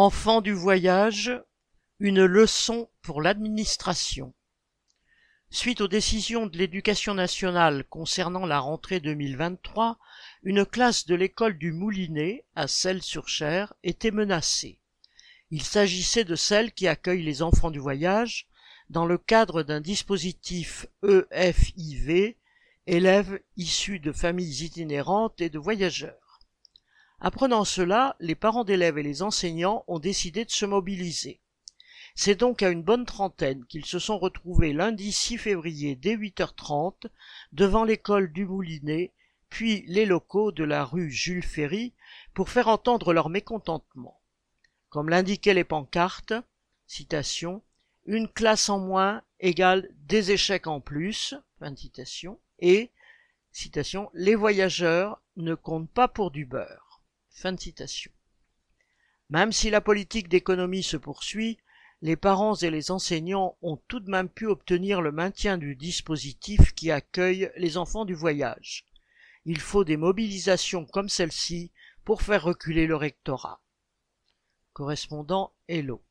Enfants du voyage, une leçon pour l'administration. Suite aux décisions de l'éducation nationale concernant la rentrée 2023, une classe de l'école du Moulinet, à Celles-sur-Cher, était menacée. Il s'agissait de celle qui accueille les enfants du voyage dans le cadre d'un dispositif EFIV, élèves issus de familles itinérantes et de voyageurs. Apprenant cela, les parents d'élèves et les enseignants ont décidé de se mobiliser. C'est donc à une bonne trentaine qu'ils se sont retrouvés lundi 6 février dès 8h30 devant l'école du Moulinet, puis les locaux de la rue Jules Ferry pour faire entendre leur mécontentement. Comme l'indiquaient les pancartes, citation, une classe en moins égale des échecs en plus, et, les voyageurs ne comptent pas pour du beurre. Même si la politique d'économie se poursuit, les parents et les enseignants ont tout de même pu obtenir le maintien du dispositif qui accueille les enfants du voyage. Il faut des mobilisations comme celle-ci pour faire reculer le rectorat. Correspondant Hello.